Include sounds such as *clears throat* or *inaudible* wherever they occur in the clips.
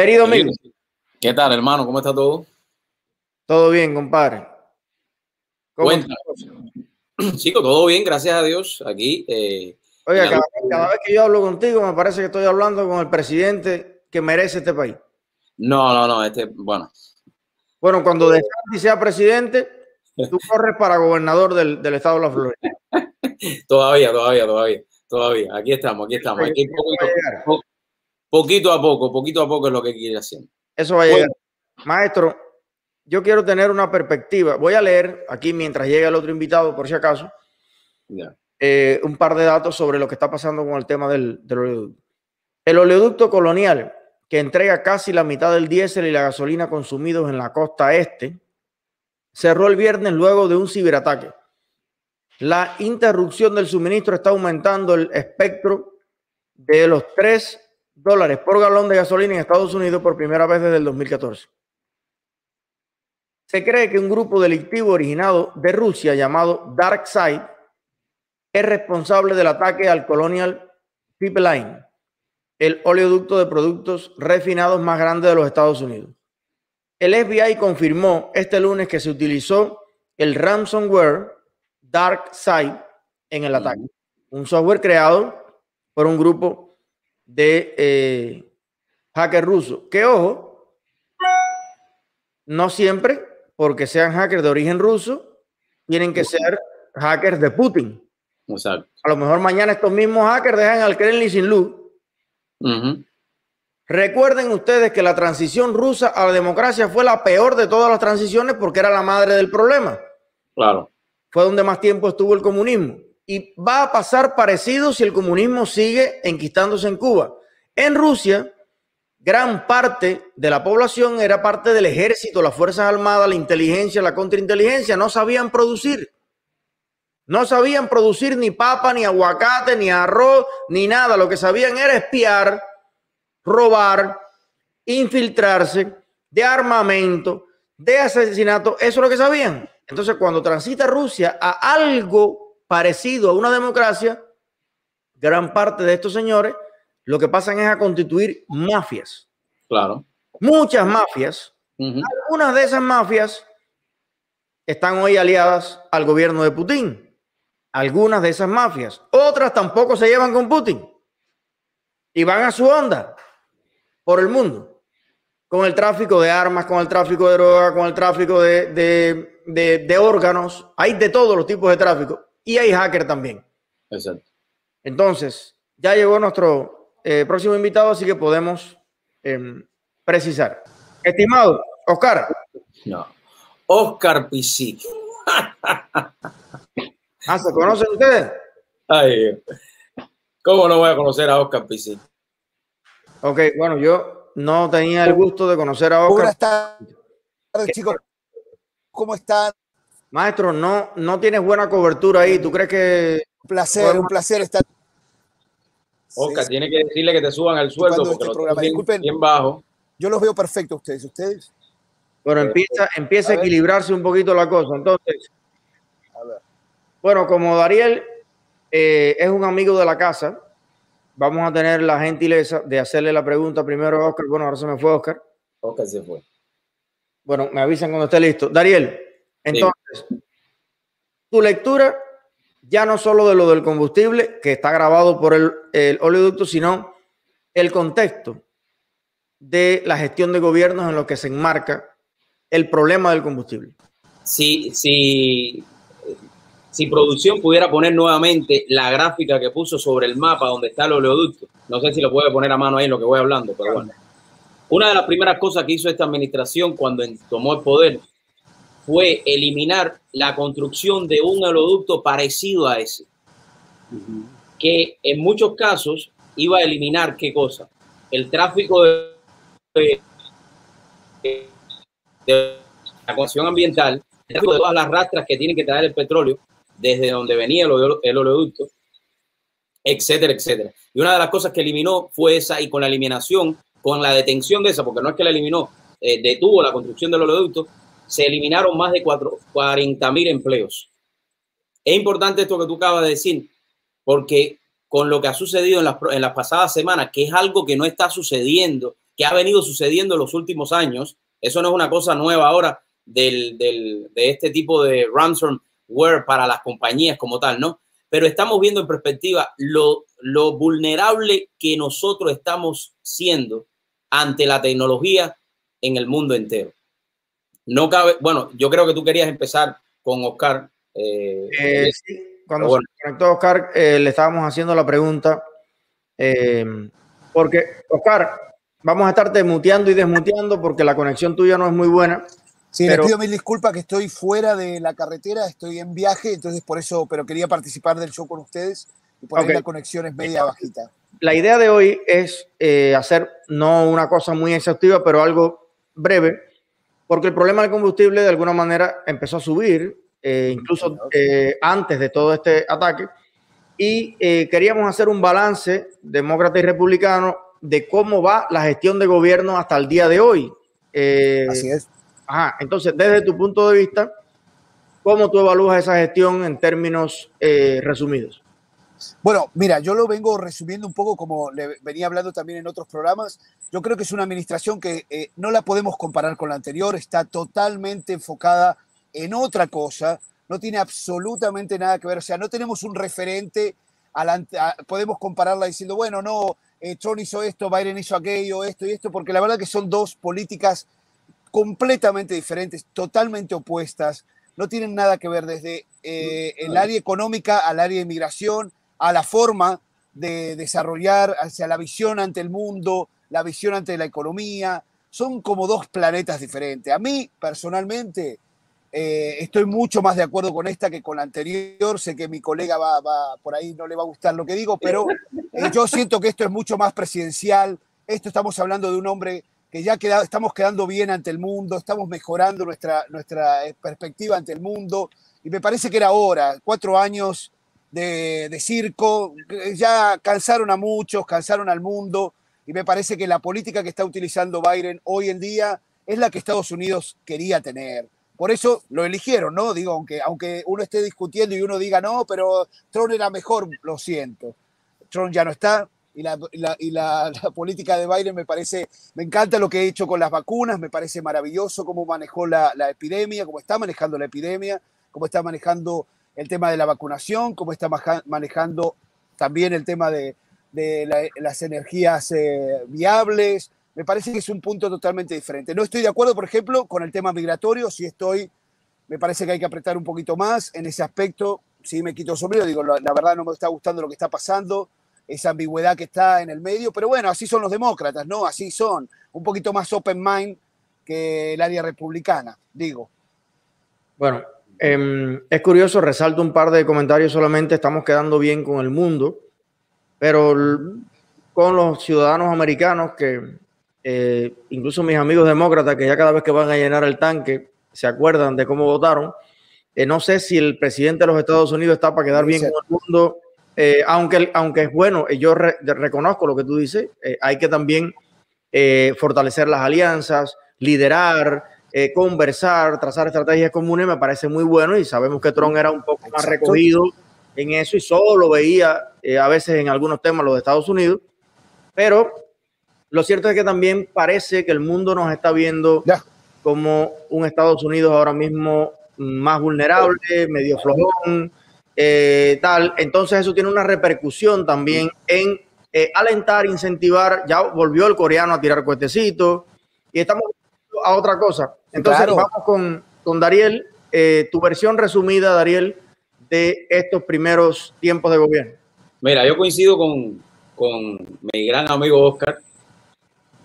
Querido amigo. ¿Qué tal, hermano? ¿Cómo está todo? Todo bien, compadre. ¿Cómo *clears throat* Chico, todo bien, gracias a Dios. Aquí. Eh, Oiga, cada, vez que yo hablo contigo, me parece que estoy hablando con el presidente que merece este país. No, no, no, este, bueno. Bueno, cuando De sea presidente, tú *laughs* corres para gobernador del, estado de la Florida. *laughs* todavía, todavía, todavía, todavía. Aquí estamos, aquí estamos. Poquito, a poco, poquito a poco es lo que quiere hacer. Eso va a llegar. Maestro, yo quiero tener una perspectiva. Voy a leer aquí mientras llega el otro invitado, por si acaso, eh, un par de datos sobre lo que está pasando con el tema del, del oleoducto. El oleoducto colonial, que entrega casi la mitad del diésel y la gasolina consumidos en la costa este, cerró el viernes luego de un ciberataque. La interrupción del suministro está aumentando el espectro de los 3 dólares por galón de gasolina en Estados Unidos por primera vez desde el 2014. Se cree que un grupo delictivo originado de Rusia llamado DarkSide es responsable del ataque al Colonial Pipeline, el oleoducto de productos refinados más grande de los Estados Unidos. El FBI confirmó este lunes que se utilizó el ransomware DarkSide en el ataque, un software creado por un grupo de eh, hackers rusos. Que ojo, no siempre porque sean hackers de origen ruso, tienen que ser hackers de Putin. A lo mejor mañana estos mismos hackers dejan al Kremlin sin luz. Recuerden ustedes que la transición rusa a la democracia fue la peor de todas las transiciones porque era la madre del problema. Claro. Fue donde más tiempo estuvo el comunismo. Y va a pasar parecido si el comunismo sigue enquistándose en Cuba. En Rusia, gran parte de la población era parte del ejército, las Fuerzas Armadas, la inteligencia, la contrainteligencia, no sabían producir. No sabían producir ni papa, ni aguacate, ni arroz, ni nada. Lo que sabían era espiar, robar, infiltrarse de armamento, de asesinato. Eso es lo que sabían. Entonces, cuando transita Rusia a algo parecido a una democracia, gran parte de estos señores lo que pasan es a constituir mafias. Claro. Muchas mafias. Algunas de esas mafias están hoy aliadas al gobierno de Putin. Algunas de esas mafias. Otras tampoco se llevan con Putin. Y van a su onda por el mundo. Con el tráfico de armas, con el tráfico de droga, con el tráfico de, de órganos. Hay de todos los tipos de tráfico. Y hay hacker también. Exacto. Entonces, ya llegó nuestro eh, próximo invitado, así que podemos em, precisar. Estimado, Oscar. No. Oscar Pisi. *laughs* ah, ¿se conocen ustedes? Ay, ¿cómo no voy a conocer a Oscar Pisi? Ok, bueno, yo no tenía el gusto de conocer a Oscar. Buenas tardes, chicos. ¿Cómo están? Maestro, no, no tienes buena cobertura ahí. ¿Tú crees que... Un placer, un placer estar Oscar, tiene que decirle que te suban el sueldo porque este programa. Disculpen, bien bajo. Yo los veo perfecto ustedes. ¿Ustedes? Bueno, empieza, empieza a, equilibrarse un poquito la cosa. Entonces, bueno, como Dariel eh, es un amigo de la casa, vamos a tener la gentileza de hacerle la pregunta primero a Oscar. Bueno, ahora se me fue Oscar. Oscar se fue. Bueno, me avisan cuando esté listo. Dariel, entonces, tu lectura ya no solo de lo del combustible, que está grabado por el, oleoducto, sino el contexto de la gestión de gobiernos en lo que se enmarca el problema del combustible. Si, si, si producción pudiera poner nuevamente la gráfica que puso sobre el mapa donde está el oleoducto, no sé si lo puede poner a mano ahí en lo que voy hablando, pero bueno. Una de las primeras cosas que hizo esta administración cuando tomó el poder fue eliminar la construcción de un oleoducto parecido a ese, que en muchos casos iba a eliminar qué cosa? El tráfico de, la cuestión ambiental, el tráfico de todas las rastras que tienen que traer el petróleo desde donde venía el, oleoducto, etcétera, etcétera. Y una de las cosas que eliminó fue esa, y con la eliminación, con la detención de esa, porque no es que la eliminó, eh, detuvo la construcción del oleoducto, se eliminaron más de 40 mil empleos. Es importante esto que tú acabas de decir, porque con lo que ha sucedido en las, en las pasadas semanas, que es algo que no está sucediendo que ha venido sucediendo en los últimos años. Eso no es una cosa nueva ahora de este tipo de ransomware para las compañías como tal, ¿no? Pero estamos viendo en perspectiva lo, lo vulnerable que nosotros estamos siendo ante la tecnología en el mundo entero. No cabe, bueno, yo creo que tú querías empezar con Oscar. Eh, eh, sí, cuando se conectó Oscar, eh, le estábamos haciendo la pregunta, porque Oscar, vamos a estarte muteando y desmuteando porque la conexión tuya no es muy buena. Sí, le pido mil disculpas que estoy fuera de la carretera, estoy en viaje, entonces por eso, pero quería participar del show con ustedes y por ahí la conexión es media bajita. La idea de hoy es hacer no una cosa muy exhaustiva, pero algo breve porque el problema del combustible de alguna manera empezó a subir, eh, incluso eh, antes de todo este ataque, y eh, queríamos hacer un balance demócrata y republicano de cómo va la gestión de gobierno hasta el día de hoy. Así es. Ajá, entonces, desde tu punto de vista, ¿cómo tú evalúas esa gestión en términos resumidos? Bueno, mira, yo lo vengo resumiendo un poco como le venía hablando también en otros programas. Yo creo que es una administración que eh, no la podemos comparar con la anterior, está totalmente enfocada en otra cosa, no tiene absolutamente nada que ver, o sea, no tenemos un referente, podemos compararla diciendo, bueno, no, eh, Trump hizo esto, Biden hizo aquello, esto y esto, porque la verdad que son dos políticas completamente diferentes, totalmente opuestas, no tienen nada que ver desde eh, el área económica al área de inmigración, a la forma de desarrollar, hacia la visión ante el mundo, la visión ante la economía. Son como dos planetas diferentes. A mí, personalmente, eh, estoy mucho más de acuerdo con esta que con la anterior. Sé que mi colega va, por ahí, no le va a gustar lo que digo, pero eh, yo siento que esto es mucho más presidencial. Esto estamos hablando de un hombre que ya queda, estamos quedando bien ante el mundo, estamos mejorando nuestra, nuestra eh, perspectiva ante el mundo. Y me parece que era hora, cuatro años de, circo, ya cansaron a muchos, cansaron al mundo y me parece que la política que está utilizando Biden hoy en día es la que Estados Unidos quería tener. Por eso lo eligieron, ¿no? Digo, aunque, aunque uno esté discutiendo y uno diga, no, pero Trump era mejor, lo siento. Trump ya no está y la, y la, *laughs* política de Biden me parece, me encanta lo que ha hecho con las vacunas, me parece maravilloso cómo manejó la, epidemia, cómo está manejando la epidemia, cómo está manejando el tema de la vacunación, cómo está manejando también el tema de, las energías eh, viables. Me parece que es un punto totalmente diferente. No estoy de acuerdo, por ejemplo, con el tema migratorio. Si estoy, me parece que hay que apretar un poquito más en ese aspecto. Si me quito el sombrero, digo, la, verdad no me está gustando lo que está pasando, esa ambigüedad que está en el medio. Pero bueno, así son los demócratas, ¿no? Así son. Un poquito más open mind que el área republicana, digo. Bueno, em, es curioso, resalto un par de comentarios solamente. Estamos quedando bien con el mundo pero con los ciudadanos americanos que eh, incluso mis amigos demócratas que ya cada vez que van a llenar el tanque se acuerdan de cómo votaron. Eh, no sé si el presidente de los Estados Unidos está para quedar bien con el mundo, eh, aunque, aunque es bueno, yo reconozco lo que tú dices, hay que también fortalecer las alianzas, liderar, conversar, trazar estrategias comunes, me parece muy bueno y sabemos que Trump era un poco más recogido en eso y solo veía eh, a veces en algunos temas los de Estados Unidos, pero lo cierto es que también parece que el mundo nos está viendo como un Estados Unidos ahora mismo más vulnerable, medio flojón, eh, tal. Entonces eso tiene una repercusión también en eh, alentar, incentivar. Ya volvió el coreano a tirar cuetecitos y estamos a otra cosa. Entonces vamos con, con Dariel. tu versión resumida, Dariel, de estos primeros tiempos de gobierno? Mira, yo coincido con, con mi gran amigo Oscar,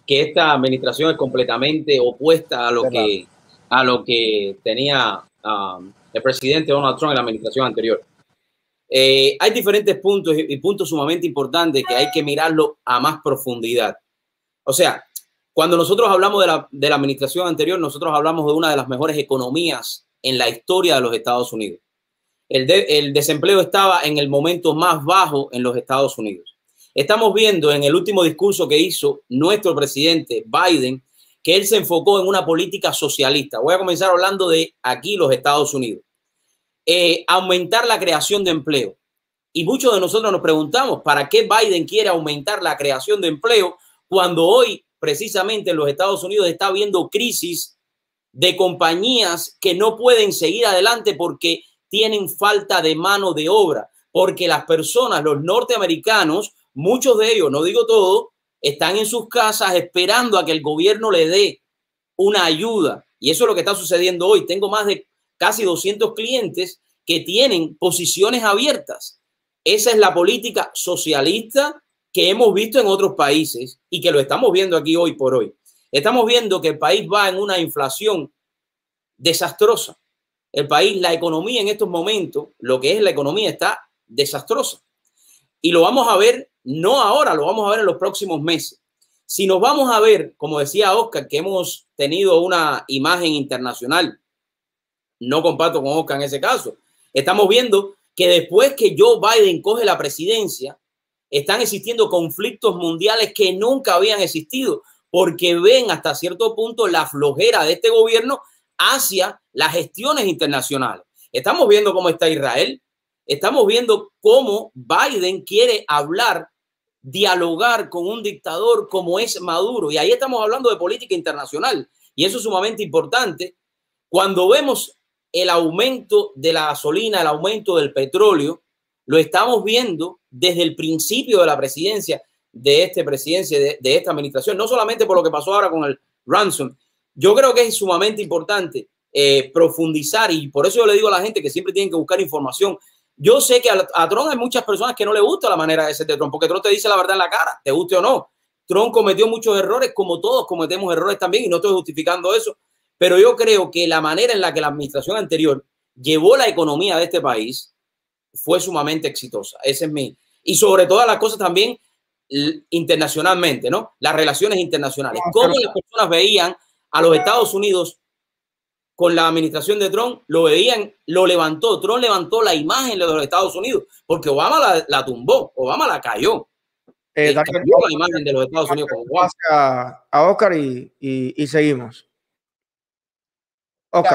que esta administración es completamente opuesta a lo, que, a lo que tenía um, el presidente Donald Trump en la administración anterior. Eh, hay diferentes puntos y puntos sumamente importantes que hay que mirarlo a más profundidad. O sea, cuando nosotros hablamos de la, administración anterior, nosotros hablamos de una de las mejores economías en la historia de los Estados Unidos el, desempleo estaba en el momento más bajo en los Estados Unidos. Estamos viendo en el último discurso que hizo nuestro presidente Biden que él se enfocó en una política socialista. Voy a comenzar hablando de aquí los Estados Unidos. Eh, aumentar la creación de empleo. Y muchos de nosotros nos preguntamos, ¿para qué Biden quiere aumentar la creación de empleo cuando hoy precisamente en los Estados Unidos está habiendo crisis de compañías que no pueden seguir adelante porque tienen falta de mano de obra, porque las personas, los norteamericanos, muchos de ellos, no digo todo, están en sus casas esperando a que el gobierno le dé una ayuda. Y eso es lo que está sucediendo hoy. Tengo más de casi 200 clientes que tienen posiciones abiertas. Esa es la política socialista que hemos visto en otros países y que lo estamos viendo aquí hoy por hoy. Estamos viendo que el país va en una inflación desastrosa. El país, la economía en estos momentos, lo que es la economía está desastrosa. Y lo vamos a ver, no ahora, lo vamos a ver en los próximos meses. Si nos vamos a ver, como decía Oscar, que hemos tenido una imagen internacional, no comparto con Oscar en ese caso, estamos viendo que después que Joe Biden coge la presidencia, están existiendo conflictos mundiales que nunca habían existido, porque ven hasta cierto punto la flojera de este gobierno hacia las gestiones internacionales. Estamos viendo cómo está Israel, estamos viendo cómo Biden quiere hablar, dialogar con un dictador como es Maduro, y ahí estamos hablando de política internacional, y eso es sumamente importante. Cuando vemos el aumento de la gasolina, el aumento del petróleo, lo estamos viendo desde el principio de la presidencia de esta presidencia, de, de, esta administración, no solamente por lo que pasó ahora con el ransom. Yo creo que es sumamente importante eh, profundizar y por eso yo le digo a la gente que siempre tienen que buscar información. Yo sé que a, a, Trump hay muchas personas que no le gusta la manera de ser de Trump, porque Trump te dice la verdad en la cara, te guste o no. Trump cometió muchos errores, como todos cometemos errores también, y no estoy justificando eso, pero yo creo que la manera en la que la administración anterior llevó la economía de este país fue sumamente exitosa. Ese es mi. Y sobre todas las cosas también internacionalmente, ¿no? Las relaciones internacionales. Cómo las personas veían a los Estados Unidos con la administración de Trump, lo veían, lo levantó. Trump levantó la imagen de los Estados Unidos porque Obama la, la tumbó, Obama la cayó. Eh, la imagen de los Estados Unidos a, a Oscar y, y, y seguimos.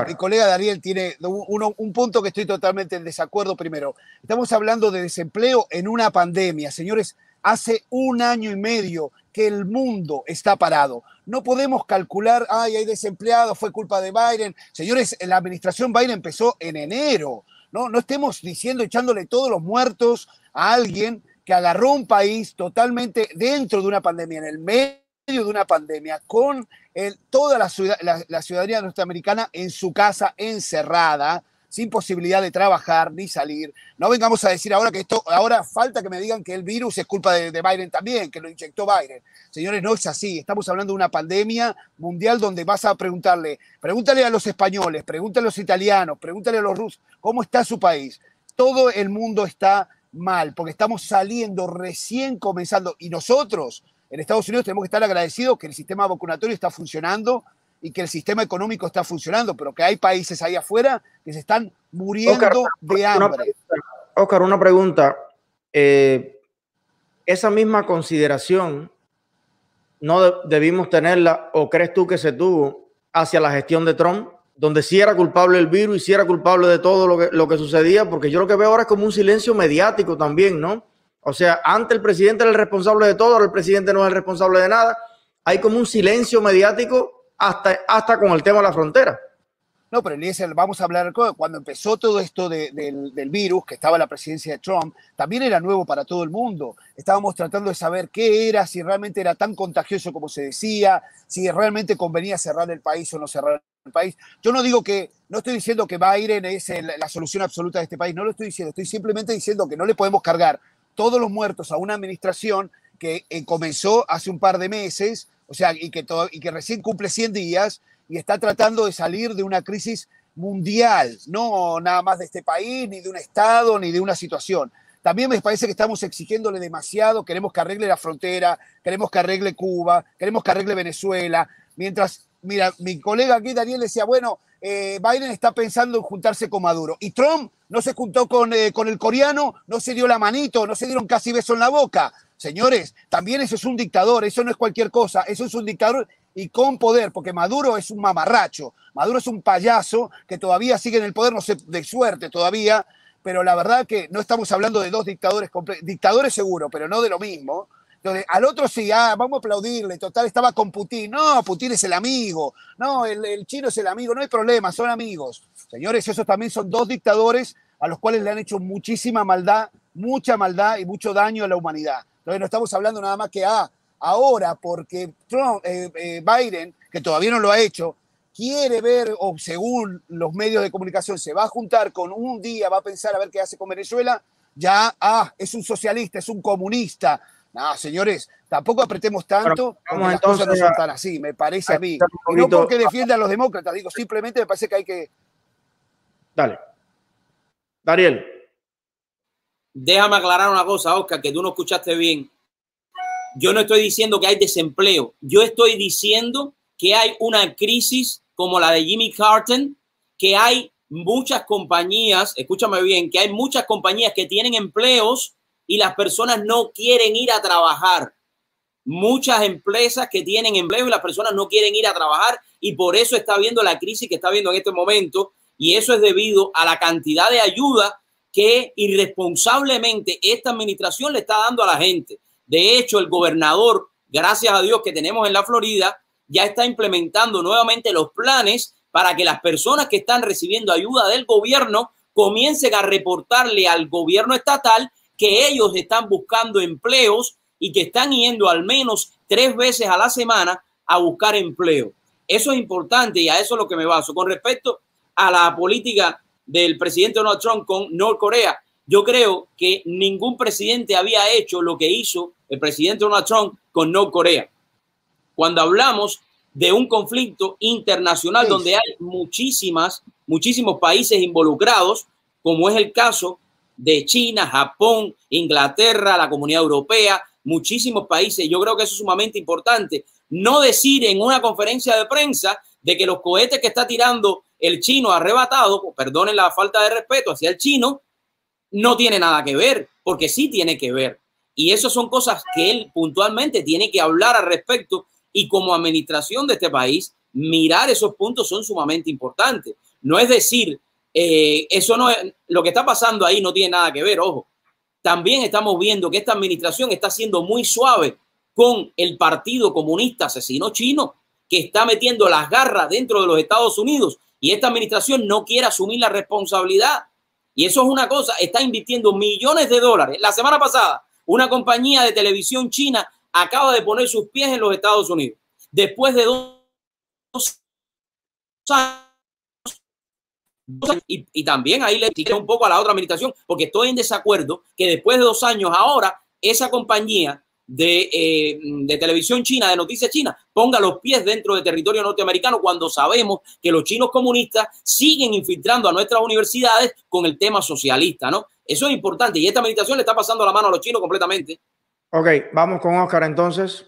Mi colega Dariel tiene un punto que estoy totalmente en desacuerdo. Primero, estamos hablando de desempleo en una pandemia. Señores, hace un año y medio que el mundo está parado. No podemos calcular, ay, hay desempleados, fue culpa de Biden. Señores, la administración Biden empezó en enero. No, no estemos diciendo, echándole todos los muertos a alguien que agarró un país totalmente dentro de una pandemia, en el medio de una pandemia, con toda la, ciudad, ciudadanía norteamericana en su casa, encerrada, sin posibilidad de trabajar ni salir. No vengamos a decir ahora que esto, ahora falta que me digan que el virus es culpa de, de Biden también, que lo inyectó Biden. Señores, no es así. Estamos hablando de una pandemia mundial donde vas a preguntarle, pregúntale a los españoles, pregúntale a los italianos, pregúntale a los rusos, ¿cómo está su país? Todo el mundo está mal, porque estamos saliendo recién comenzando y nosotros en Estados Unidos tenemos que estar agradecidos que el sistema vacunatorio está funcionando y que el sistema económico está funcionando, pero que hay países ahí afuera que se están muriendo Oscar, de hambre. Oscar, una pregunta. Eh, esa misma consideración no debimos tenerla o crees tú que se tuvo hacia la gestión de Trump, donde sí era culpable el virus y sí era culpable de todo lo que, lo que sucedía, porque yo lo que veo ahora es como un silencio mediático también, ¿no? O sea, antes el presidente era el responsable de todo, ahora el presidente no es el responsable de nada. Hay como un silencio mediático hasta, hasta con el tema de la frontera. No, pero Eliezer, vamos a hablar cuando empezó todo esto de, de, del virus, que estaba la presidencia de Trump, también era nuevo para todo el mundo. Estábamos tratando de saber qué era, si realmente era tan contagioso como se decía, si realmente convenía cerrar el país o no cerrar el país. Yo no digo que, no estoy diciendo que Biden es el, la solución absoluta de este país, no lo estoy diciendo, estoy simplemente diciendo que no le podemos cargar todos los muertos a una administración que eh, comenzó hace un par de meses, o sea, y que, todo, y que recién cumple 100 días y está tratando de salir de una crisis mundial, no nada más de este país, ni de un Estado, ni de una situación. También me parece que estamos exigiéndole demasiado, queremos que arregle la frontera, queremos que arregle Cuba, queremos que arregle Venezuela, mientras, mira, mi colega aquí, Daniel, decía, bueno, eh, Biden está pensando en juntarse con Maduro. Y Trump no se juntó con, eh, con el coreano, no se dio la manito, no se dieron casi beso en la boca. Señores, también eso es un dictador, eso no es cualquier cosa, eso es un dictador y con poder, porque Maduro es un mamarracho, Maduro es un payaso que todavía sigue en el poder, no sé, de suerte todavía, pero la verdad que no estamos hablando de dos dictadores, dictadores seguro, pero no de lo mismo. Entonces, al otro sí, ah, vamos a aplaudirle, total, estaba con Putin. No, Putin es el amigo. No, el, el chino es el amigo, no hay problema, son amigos. Señores, esos también son dos dictadores a los cuales le han hecho muchísima maldad, mucha maldad y mucho daño a la humanidad. Entonces, no estamos hablando nada más que, ah, ahora porque Trump, eh, eh, Biden, que todavía no lo ha hecho, quiere ver, o según los medios de comunicación, se va a juntar con un día, va a pensar a ver qué hace con Venezuela, ya, ah, es un socialista, es un comunista. No, señores, tampoco apretemos tanto, las cosas no son tan así, me parece a mí. Y no porque defienda a los demócratas, digo, simplemente me parece que hay que... Dale. Dariel. Déjame aclarar una cosa, Oscar, que tú no escuchaste bien. Yo no estoy diciendo que hay desempleo. Yo estoy diciendo que hay una crisis como la de Jimmy Carter, que hay muchas compañías, escúchame bien, que hay muchas compañías que tienen empleos y las personas no quieren ir a trabajar. Muchas empresas que tienen empleo y las personas no quieren ir a trabajar y por eso está viendo la crisis que está viendo en este momento y eso es debido a la cantidad de ayuda que irresponsablemente esta administración le está dando a la gente. De hecho, el gobernador, gracias a Dios que tenemos en la Florida, ya está implementando nuevamente los planes para que las personas que están recibiendo ayuda del gobierno comiencen a reportarle al gobierno estatal que ellos están buscando empleos y que están yendo al menos tres veces a la semana a buscar empleo. Eso es importante y a eso es lo que me baso. Con respecto a la política del presidente Donald Trump con Norcorea, yo creo que ningún presidente había hecho lo que hizo el presidente Donald Trump con Norcorea. Cuando hablamos de un conflicto internacional donde hay muchísimas, muchísimos países involucrados, como es el caso de China, Japón, Inglaterra, la Comunidad Europea, muchísimos países. Yo creo que eso es sumamente importante. No decir en una conferencia de prensa de que los cohetes que está tirando el chino arrebatado, perdonen la falta de respeto hacia el chino, no tiene nada que ver, porque sí tiene que ver. Y eso son cosas que él puntualmente tiene que hablar al respecto y como administración de este país, mirar esos puntos son sumamente importantes. No es decir, eh, eso no es, lo que está pasando ahí no tiene nada que ver, ojo. También estamos viendo que esta administración está siendo muy suave con el Partido Comunista Asesino Chino, que está metiendo las garras dentro de los Estados Unidos y esta administración no quiere asumir la responsabilidad. Y eso es una cosa, está invirtiendo millones de dólares. La semana pasada, una compañía de televisión china acaba de poner sus pies en los Estados Unidos. Después de dos años. Y, también ahí le tiré un poco a la otra administración, porque estoy en desacuerdo que después de dos años ahora esa compañía de, eh, de, televisión china, de noticias chinas, ponga los pies dentro del territorio norteamericano cuando sabemos que los chinos comunistas siguen infiltrando a nuestras universidades con el tema socialista, ¿no? Eso es importante y esta meditación le está pasando la mano a los chinos completamente. Ok, vamos con Oscar entonces.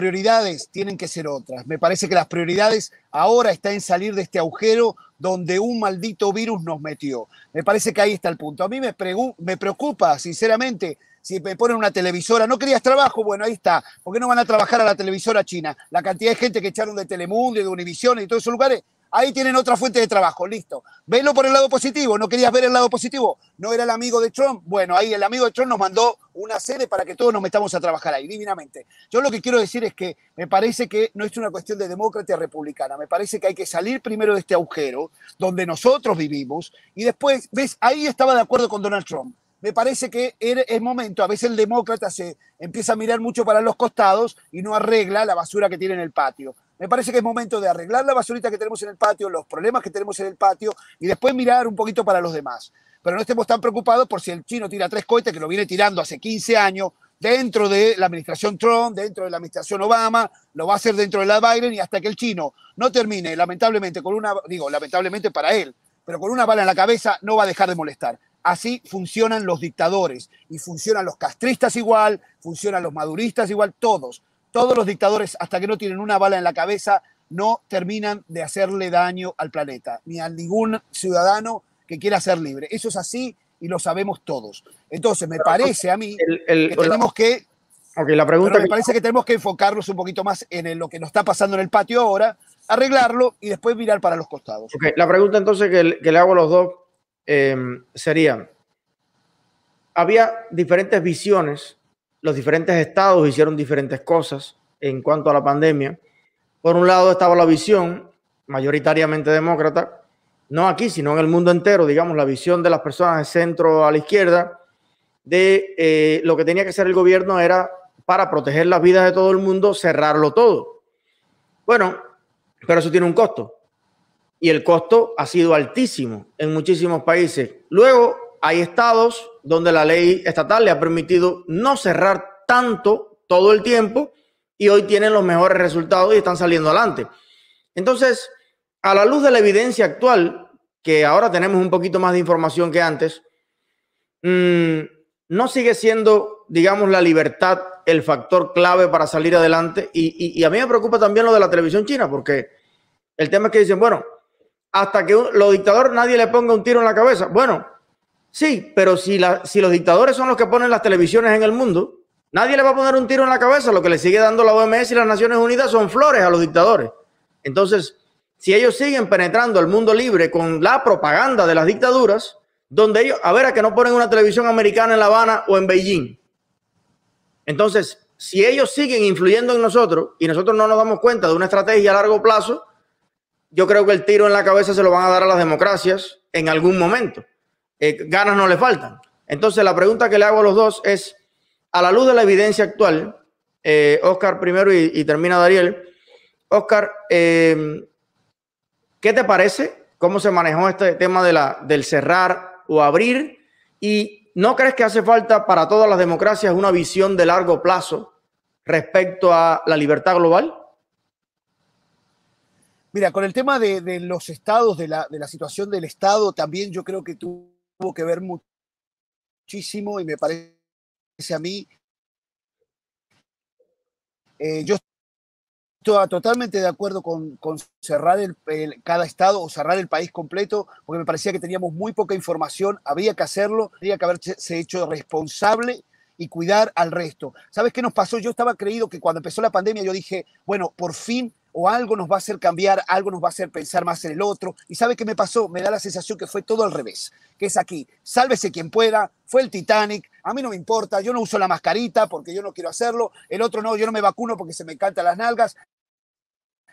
Prioridades tienen que ser otras. Me parece que las prioridades ahora están en salir de este agujero donde un maldito virus nos metió. Me parece que ahí está el punto. A mí me, me preocupa, sinceramente, si me ponen una televisora, no querías trabajo, bueno, ahí está. ¿Por qué no van a trabajar a la televisora china? La cantidad de gente que echaron de Telemundo de Univision y todos esos lugares, ahí tienen otra fuente de trabajo, listo. Velo por el lado positivo, ¿no querías ver el lado positivo? ¿No era el amigo de Trump? Bueno, ahí el amigo de Trump nos mandó una sede para que todos nos metamos a trabajar ahí, divinamente. Yo lo que quiero decir es que me parece que no es una cuestión de demócrata republicana, me parece que hay que salir primero de este agujero donde nosotros vivimos y después, ves, ahí estaba de acuerdo con Donald Trump me parece que es momento, a veces el demócrata se empieza a mirar mucho para los costados y no arregla la basura que tiene en el patio. Me parece que es momento de arreglar la basurita que tenemos en el patio, los problemas que tenemos en el patio y después mirar un poquito para los demás. Pero no estemos tan preocupados por si el chino tira tres cohetes, que lo viene tirando hace 15 años, dentro de la administración Trump, dentro de la administración Obama, lo va a hacer dentro de la Biden y hasta que el chino no termine, lamentablemente, con una, digo, lamentablemente para él, pero con una bala en la cabeza, no va a dejar de molestar. Así funcionan los dictadores y funcionan los castristas igual, funcionan los maduristas igual, todos. Todos los dictadores, hasta que no tienen una bala en la cabeza, no terminan de hacerle daño al planeta, ni a ningún ciudadano que quiera ser libre. Eso es así y lo sabemos todos. Entonces, me parece a mí que tenemos que... la pregunta me parece que tenemos que enfocarnos un poquito más en lo que nos está pasando en el patio ahora, arreglarlo y después mirar para los costados. La pregunta entonces que, que le hago a los dos eh, serían, había diferentes visiones los diferentes estados hicieron diferentes cosas en cuanto a la pandemia. Por un lado estaba la visión mayoritariamente demócrata, no aquí, sino en el mundo entero, digamos, la visión de las personas de centro a la izquierda, de eh, lo que tenía que hacer el gobierno era, para proteger las vidas de todo el mundo, cerrarlo todo. Bueno, pero eso tiene un costo. Y el costo ha sido altísimo en muchísimos países. Luego, hay estados donde la ley estatal le ha permitido no cerrar tanto todo el tiempo y hoy tienen los mejores resultados y están saliendo adelante. Entonces, a la luz de la evidencia actual, que ahora tenemos un poquito más de información que antes, mmm, no sigue siendo, digamos, la libertad el factor clave para salir adelante. Y, a mí me preocupa también lo de la televisión china, porque el tema es que dicen, bueno, hasta que los dictadores nadie le ponga un tiro en la cabeza. Bueno, sí, pero si, si los dictadores son los que ponen las televisiones en el mundo, nadie le va a poner un tiro en la cabeza. Lo que le sigue dando la OMS y las Naciones Unidas son flores a los dictadores. Entonces, si ellos siguen penetrando el mundo libre con la propaganda de las dictaduras, donde ellos, a ver, a que no ponen una televisión americana en La Habana o en Beijing. Entonces, si ellos siguen influyendo en nosotros y nosotros no nos damos cuenta de una estrategia a largo plazo, yo creo que el tiro en la cabeza se lo van a dar a las democracias en algún momento. Eh, ganas no le faltan. Entonces, la pregunta que le hago a los dos es, a la luz de la evidencia actual, eh, Oscar primero y, termina Dariel, Oscar, eh, ¿Qué te parece? ¿Cómo se manejó este tema de la, del cerrar o abrir? ¿Y no crees que hace falta para todas las democracias una visión de largo plazo respecto a la libertad global? Mira, con el tema de, los estados, de la, de la, situación del Estado, también yo creo que tuvo que ver muchísimo y me parece a mí. Eh, yo Estoy totalmente de acuerdo con, cerrar el, cada estado o cerrar el país completo, porque me parecía que teníamos muy poca información, había que hacerlo, había que haberse hecho responsable y cuidar al resto. ¿Sabes qué nos pasó? Yo estaba creído que cuando empezó la pandemia yo dije, bueno, por fin o algo nos va a hacer cambiar, algo nos va a hacer pensar más en el otro. ¿Y sabe qué me pasó? Me da la sensación que fue todo al revés, que es aquí, sálvese quien pueda, fue el Titanic, a mí no me importa, yo no uso la mascarita porque yo no quiero hacerlo, el otro no, yo no me vacuno porque se me encantan las nalgas.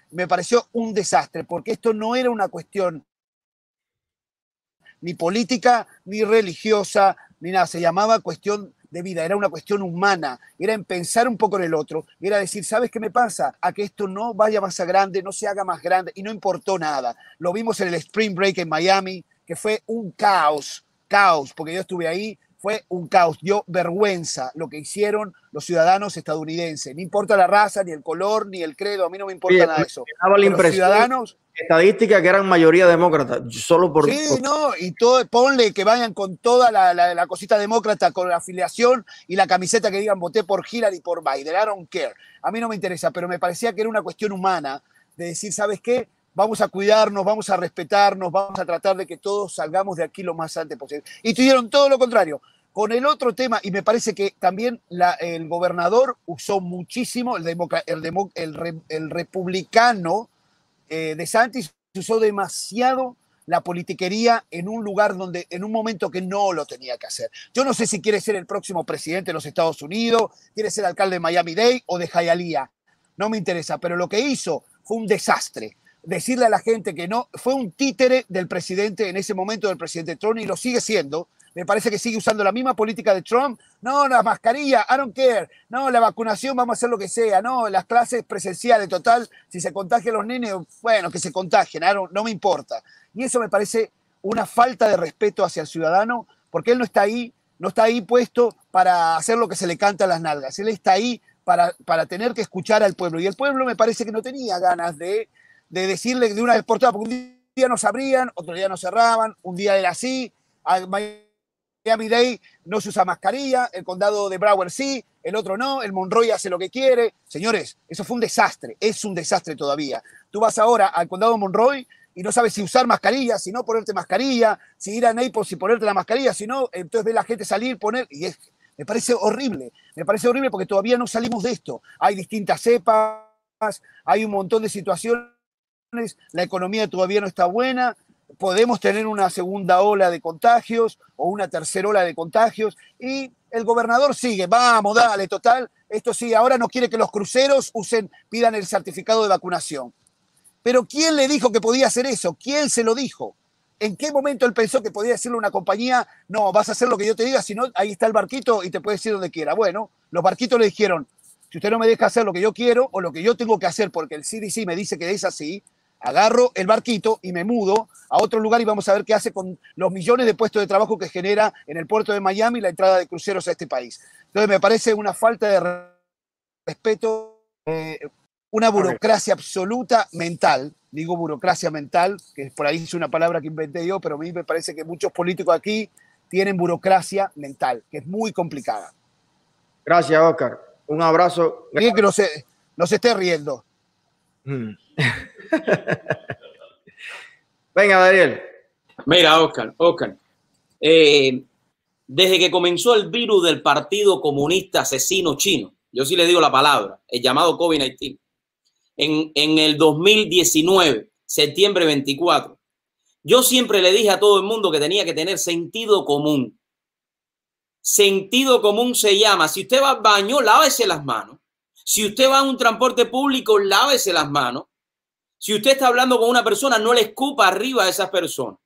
Me pareció un desastre, porque esto no era una cuestión ni política, ni religiosa, ni nada, se llamaba cuestión de vida, era una cuestión humana, era en pensar un poco en el otro, era decir, ¿sabes qué me pasa? A que esto no vaya más a grande, no se haga más grande, y no importó nada. Lo vimos en el Spring Break en Miami, que fue un caos, caos, porque yo estuve ahí, fue un caos, dio vergüenza lo que hicieron los ciudadanos estadounidenses. No importa la raza, ni el color, ni el credo, a mí no me importa nada de eso. los ciudadanos estadística que eran mayoría demócrata, solo por... Sí, no, y todo, ponle que vayan con toda la, la, cosita demócrata, con la afiliación y la camiseta que digan voté por Hillary y por Biden, I don't care. A mí no me interesa, pero me parecía que era una cuestión humana de decir, ¿sabes qué? Vamos a cuidarnos, vamos a respetarnos, vamos a tratar de que todos salgamos de aquí lo más antes posible. Y tuvieron todo lo contrario. Con el otro tema, y me parece que también el gobernador usó muchísimo, el, el, el republicano, eh, de Santis usó demasiado la politiquería en un lugar donde, en un momento que no lo tenía que hacer. Yo no sé si quiere ser el próximo presidente de los Estados Unidos, quiere ser alcalde de Miami-Dade o de Hialeah. No me interesa, pero lo que hizo fue un desastre. Decirle a la gente que no, fue un títere del presidente en ese momento del presidente Trump y lo sigue siendo, me parece que sigue usando la misma política de Trump. No, la mascarilla, I don't care. No, la vacunación, vamos a hacer lo que sea. No, las clases presenciales, total, si se contagian los niños, bueno, que se contagien, no me importa. Y eso me parece una falta de respeto hacia el ciudadano, porque él no está ahí, no está ahí puesto para hacer lo que se le canta a las nalgas. Él está ahí para, para tener que escuchar al pueblo. Y el pueblo me parece que no tenía ganas de, de decirle de una vez por todas, porque un día nos abrían, otro día nos cerraban, un día era así, Miami Dade no se usa mascarilla, el condado de Broward sí, el otro no, el Monroy hace lo que quiere. Señores, eso fue un desastre, es un desastre todavía. Tú vas ahora al condado de Monroy y no sabes si usar mascarilla, si no ponerte mascarilla, si ir a Naples y ponerte la mascarilla, si no, entonces ves la gente salir, poner, y es, me parece horrible, me parece horrible porque todavía no salimos de esto. Hay distintas cepas, hay un montón de situaciones, la economía todavía no está buena, podemos tener una segunda ola de contagios o una tercera ola de contagios y El gobernador sigue, vamos, dale, total. Esto sí, ahora no quiere que los cruceros usen, pidan el certificado de vacunación. Pero ¿quién le dijo que podía hacer eso? ¿Quién se lo dijo? ¿En qué momento él pensó que podía decirle a una compañía, no, vas a hacer lo que yo te diga, si no, ahí está el barquito y te puedes ir donde quiera? Bueno, los barquitos le dijeron, si usted no me deja hacer lo que yo quiero o lo que yo tengo que hacer porque el CDC me dice que es así, agarro el barquito y me mudo a otro lugar y vamos a ver qué hace con los millones de puestos de trabajo que genera en el puerto de Miami la entrada de cruceros a este país. Entonces me parece una falta de respeto, eh, una burocracia absoluta mental, digo burocracia mental, que por ahí es una palabra que inventé yo, pero a mí me parece que muchos políticos aquí tienen burocracia mental, que es muy complicada. Gracias, Oscar. Un abrazo. Bien que no se, no se esté riendo. Mm. *laughs* Venga, Daniel. Mira, Oscar, Oscar. Eh, desde que comenzó el virus del Partido Comunista Asesino Chino, yo sí le digo la palabra, el llamado COVID-19, en, en el 2019, septiembre 24, yo siempre le dije a todo el mundo que tenía que tener sentido común. Sentido común se llama, si usted va al baño, lávese las manos. Si usted va a un transporte público, lávese las manos. Si usted está hablando con una persona, no le escupa arriba a esa persona.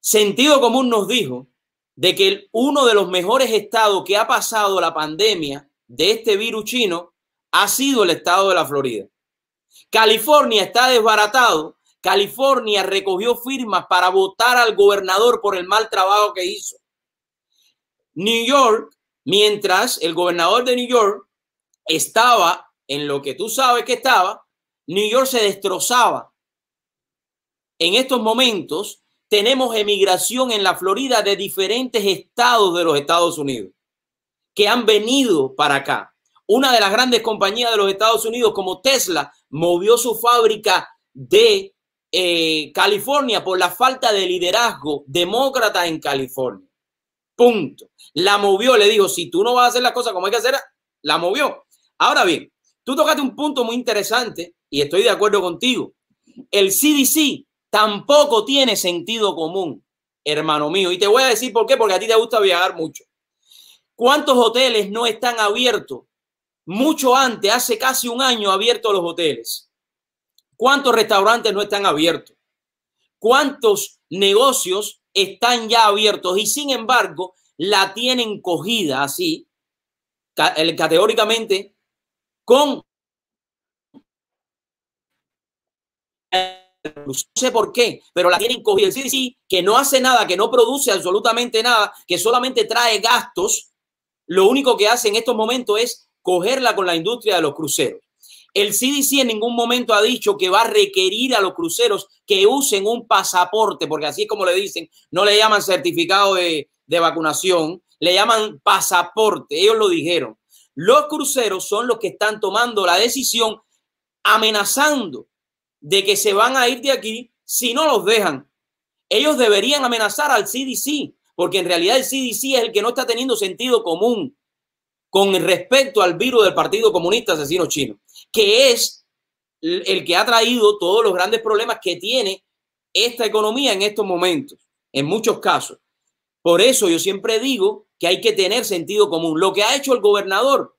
Sentido común nos dijo de que uno de los mejores estados que ha pasado la pandemia de este virus chino ha sido el estado de la Florida. California está desbaratado. California recogió firmas para votar al gobernador por el mal trabajo que hizo. New York, mientras el gobernador de New York estaba en lo que tú sabes que estaba, New York se destrozaba. En estos momentos tenemos emigración en la Florida de diferentes estados de los Estados Unidos que han venido para acá. Una de las grandes compañías de los Estados Unidos como Tesla movió su fábrica de eh, California por la falta de liderazgo demócrata en California. Punto. La movió, le dijo, si tú no vas a hacer las cosas como hay que hacer, la movió. Ahora bien, tú tocaste un punto muy interesante y estoy de acuerdo contigo. El CDC tampoco tiene sentido común, hermano mío. Y te voy a decir por qué, porque a ti te gusta viajar mucho. ¿Cuántos hoteles no están abiertos? Mucho antes, hace casi un año abiertos los hoteles. ¿Cuántos restaurantes no están abiertos? ¿Cuántos negocios están ya abiertos y sin embargo la tienen cogida así, categóricamente, con no sé por qué, pero la tienen cogida. Sí, sí, que no hace nada, que no produce absolutamente nada, que solamente trae gastos. Lo único que hace en estos momentos es cogerla con la industria de los cruceros. El CDC en ningún momento ha dicho que va a requerir a los cruceros que usen un pasaporte, porque así es como le dicen, no le llaman certificado de, de vacunación, le llaman pasaporte. Ellos lo dijeron. Los cruceros son los que están tomando la decisión amenazando de que se van a ir de aquí si no los dejan. Ellos deberían amenazar al CDC, porque en realidad el CDC es el que no está teniendo sentido común con respecto al virus del Partido Comunista Asesino Chino, que es el que ha traído todos los grandes problemas que tiene esta economía en estos momentos, en muchos casos. Por eso yo siempre digo que hay que tener sentido común. Lo que ha hecho el gobernador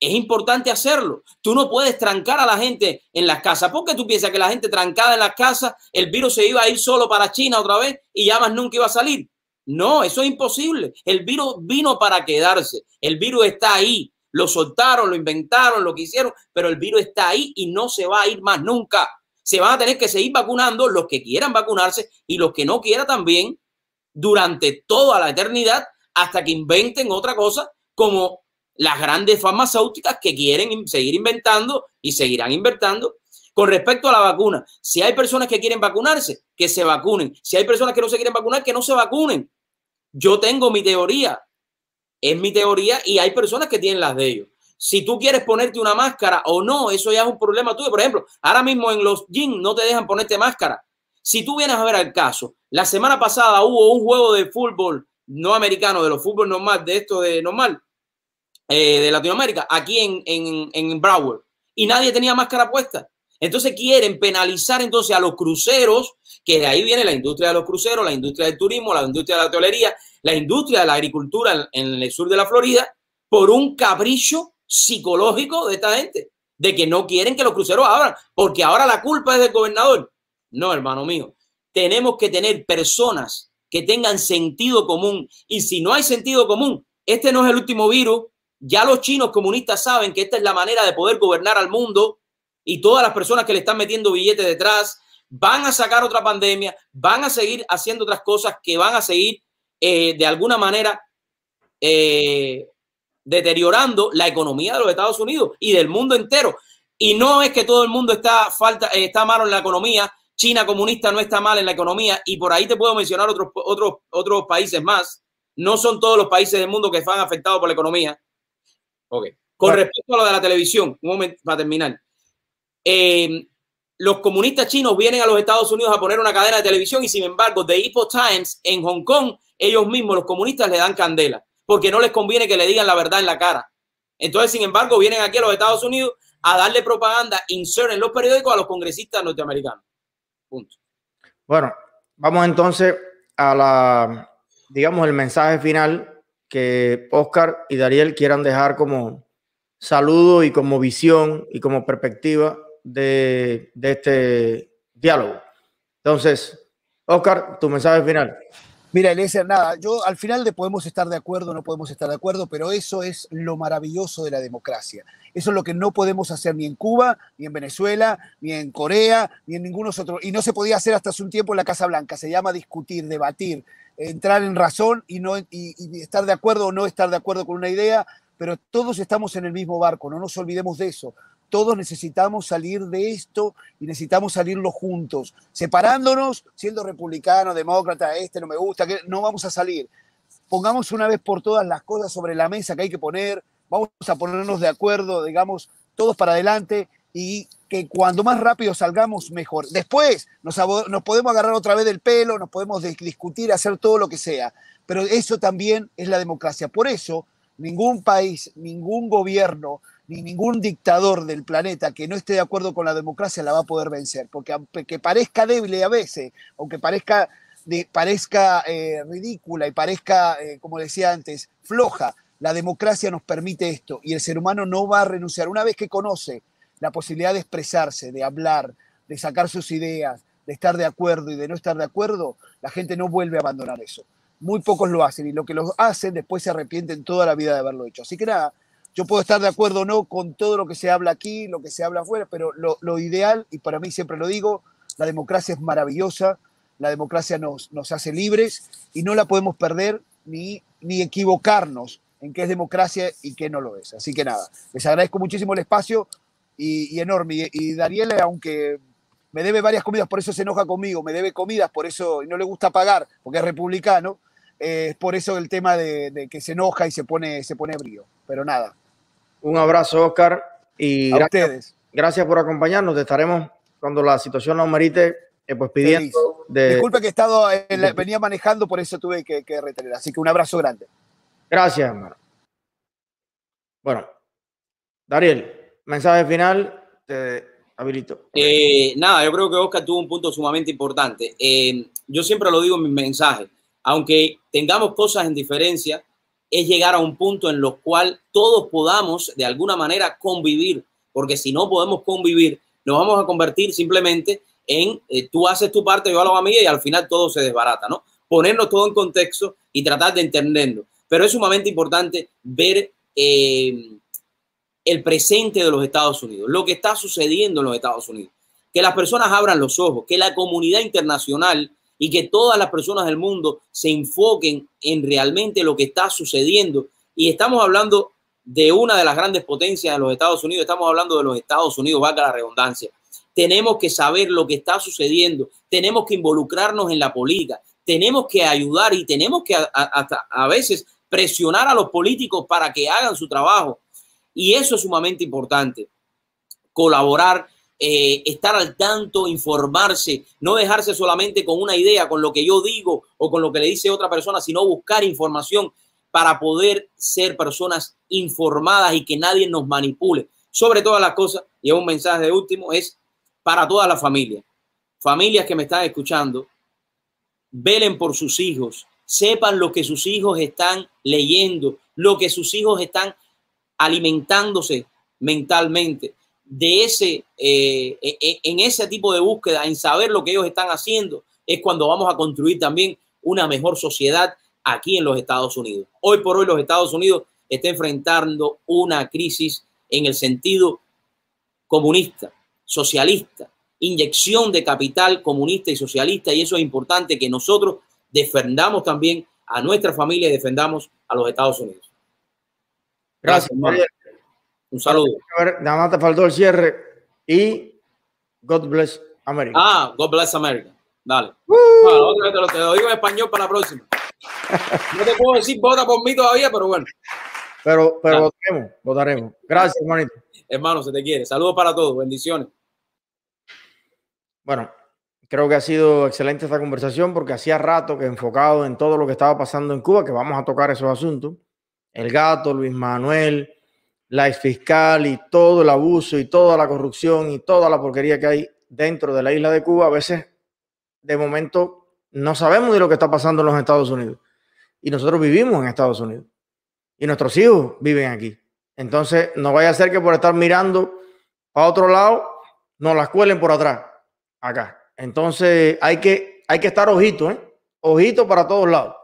es importante hacerlo. Tú no puedes trancar a la gente en las casas. ¿Por qué tú piensas que la gente trancada en las casas, el virus se iba a ir solo para China otra vez y ya más nunca iba a salir? No, eso es imposible. El virus vino para quedarse. El virus está ahí. Lo soltaron, lo inventaron, lo que hicieron, pero el virus está ahí y no se va a ir más nunca. Se van a tener que seguir vacunando los que quieran vacunarse y los que no quieran también durante toda la eternidad hasta que inventen otra cosa como las grandes farmacéuticas que quieren seguir inventando y seguirán inventando. Con respecto a la vacuna, si hay personas que quieren vacunarse, que se vacunen. Si hay personas que no se quieren vacunar, que no se vacunen. Yo tengo mi teoría, es mi teoría y hay personas que tienen las de ellos. Si tú quieres ponerte una máscara o no, eso ya es un problema tuyo. Por ejemplo, ahora mismo en los gyms no te dejan ponerte máscara. Si tú vienes a ver el caso, la semana pasada hubo un juego de fútbol no americano, de los fútbol normal, de esto de normal, eh, de Latinoamérica, aquí en, en, en Broward, y nadie tenía máscara puesta. Entonces quieren penalizar entonces a los cruceros, que de ahí viene la industria de los cruceros, la industria del turismo, la industria de la hotelería, la industria de la agricultura en el sur de la Florida por un capricho psicológico de esta gente, de que no quieren que los cruceros abran, porque ahora la culpa es del gobernador. No, hermano mío, tenemos que tener personas que tengan sentido común. Y si no hay sentido común, este no es el último virus. Ya los chinos comunistas saben que esta es la manera de poder gobernar al mundo y todas las personas que le están metiendo billetes detrás van a sacar otra pandemia, van a seguir haciendo otras cosas que van a seguir eh, de alguna manera eh, deteriorando la economía de los Estados Unidos y del mundo entero. Y no es que todo el mundo está, falta, eh, está malo en la economía, China comunista no está mal en la economía y por ahí te puedo mencionar otros, otros, otros países más. No son todos los países del mundo que están afectados por la economía. Ok. Con respecto a lo de la televisión, un momento para terminar. Eh, los comunistas chinos vienen a los Estados Unidos a poner una cadena de televisión y sin embargo, The Epoch Times en Hong Kong, ellos mismos, los comunistas, le dan candela porque no les conviene que le digan la verdad en la cara. Entonces, sin embargo, vienen aquí a los Estados Unidos a darle propaganda, insert en los periódicos a los congresistas norteamericanos. Punto. Bueno, vamos entonces a la, digamos, el mensaje final que Oscar y Dariel quieran dejar como saludo y como visión y como perspectiva de, de este diálogo. Entonces, Oscar, tu mensaje final. Mira, Eliezer, nada, yo al final de podemos estar de acuerdo, no podemos estar de acuerdo, pero eso es lo maravilloso de la democracia. Eso es lo que no podemos hacer ni en Cuba, ni en Venezuela, ni en Corea, ni en ninguno otro. Y no se podía hacer hasta hace un tiempo en la Casa Blanca. Se llama discutir, debatir, entrar en razón y, no, y estar de acuerdo o no estar de acuerdo con una idea, pero todos estamos en el mismo barco, no nos olvidemos de eso todos necesitamos salir de esto y necesitamos salirlo juntos, separándonos, siendo republicano, demócrata, este no me gusta, que no vamos a salir. Pongamos una vez por todas las cosas sobre la mesa que hay que poner, vamos a ponernos de acuerdo, digamos, todos para adelante y que cuando más rápido salgamos, mejor. Después nos, podemos agarrar otra vez del pelo, nos podemos discutir, hacer todo lo que sea, pero eso también es la democracia. Por eso, ningún país, ningún gobierno, ni ningún dictador del planeta que no esté de acuerdo con la democracia la va a poder vencer, porque aunque parezca débil a veces, aunque parezca, parezca eh, ridícula y parezca, eh, como decía antes, floja, la democracia nos permite esto y el ser humano no va a renunciar. Una vez que conoce la posibilidad de expresarse, de hablar, de sacar sus ideas, de estar de acuerdo y de no estar de acuerdo, la gente no vuelve a abandonar eso. Muy pocos lo hacen y lo que lo hacen después se arrepienten toda la vida de haberlo hecho. Así que nada, yo puedo estar de acuerdo o no con todo lo que se habla aquí, lo que se habla afuera, pero lo, ideal, y para mí siempre lo digo, la democracia es maravillosa, la democracia nos, nos hace libres y no la podemos perder ni, ni equivocarnos en qué es democracia y qué no lo es. Así que nada, les agradezco muchísimo el espacio y, enorme. Y, Dariel, aunque me debe varias comidas, por eso se enoja conmigo, me debe comidas, por eso y no le gusta pagar, porque es republicano, eh, es por eso el tema de, de, que se enoja y se pone, se pone brío. Pero nada, un abrazo, Oscar. Y gracias, gracias por acompañarnos. Te estaremos, cuando la situación lo merite, eh, pues pidiendo. De, Disculpe que he estado, venía manejando, por eso tuve que, retener. Así que un abrazo grande. Gracias, hermano. Bueno, Dariel, mensaje final, te habilito. Eh, nada, yo creo que Oscar tuvo un punto sumamente importante. Eh, yo siempre lo digo en mis mensajes, aunque tengamos cosas en diferencia, es llegar a un punto en lo cual todos podamos de alguna manera convivir, porque si no podemos convivir, nos vamos a convertir simplemente en eh, tú haces tu parte, yo hago la mía y al final todo se desbarata, ¿no? Ponernos todo en contexto y tratar de entenderlo. Pero es sumamente importante ver eh, el presente de los Estados Unidos, lo que está sucediendo en los Estados Unidos. Que las personas abran los ojos, que la comunidad internacional y que todas las personas del mundo se enfoquen en realmente lo que está sucediendo. Y estamos hablando de una de las grandes potencias de los Estados Unidos, estamos hablando de los Estados Unidos, valga la redundancia. Tenemos que saber lo que está sucediendo, tenemos que involucrarnos en la política, tenemos que ayudar y tenemos que hasta a, veces presionar a los políticos para que hagan su trabajo. Y eso es sumamente importante. Colaborar eh, estar al tanto, informarse, no dejarse solamente con una idea, con lo que yo digo o con lo que le dice otra persona, sino buscar información para poder ser personas informadas y que nadie nos manipule. Sobre todas las cosas, y un mensaje de último, es para toda la familia. Familias que me están escuchando, velen por sus hijos, sepan lo que sus hijos están leyendo, lo que sus hijos están alimentándose mentalmente de ese, eh, e, e, en ese tipo de búsqueda, en saber lo que ellos están haciendo, es cuando vamos a construir también una mejor sociedad aquí en los Estados Unidos. Hoy por hoy los Estados Unidos está enfrentando una crisis en el sentido comunista, socialista, inyección de capital comunista y socialista, y eso es importante que nosotros defendamos también a nuestra familia y defendamos a los Estados Unidos. Gracias, Gracias un saludo. Nada más te faltó el cierre y God bless America. Ah, God bless America. Dale. Uh. te, lo, te, lo, digo en español para la próxima. *laughs* No te puedo decir vota por mí todavía, pero bueno. Pero, pero votaremos, votaremos. Gracias, hermanito. Hermano, se te quiere. Saludos para todos. Bendiciones. Bueno, creo que ha sido excelente esta conversación porque hacía rato que enfocado en todo lo que estaba pasando en Cuba, que vamos a tocar esos asuntos. El gato, Luis Manuel, la ex fiscal y todo el abuso y toda la corrupción y toda la porquería que hay dentro de la isla de Cuba, a veces de momento no sabemos de lo que está pasando en los Estados Unidos. Y nosotros vivimos en Estados Unidos. Y nuestros hijos viven aquí. Entonces, no vaya a ser que por estar mirando a otro lado, nos las cuelen por atrás, acá. Entonces, hay que, hay que estar ojito, ¿eh? Ojito para todos lados.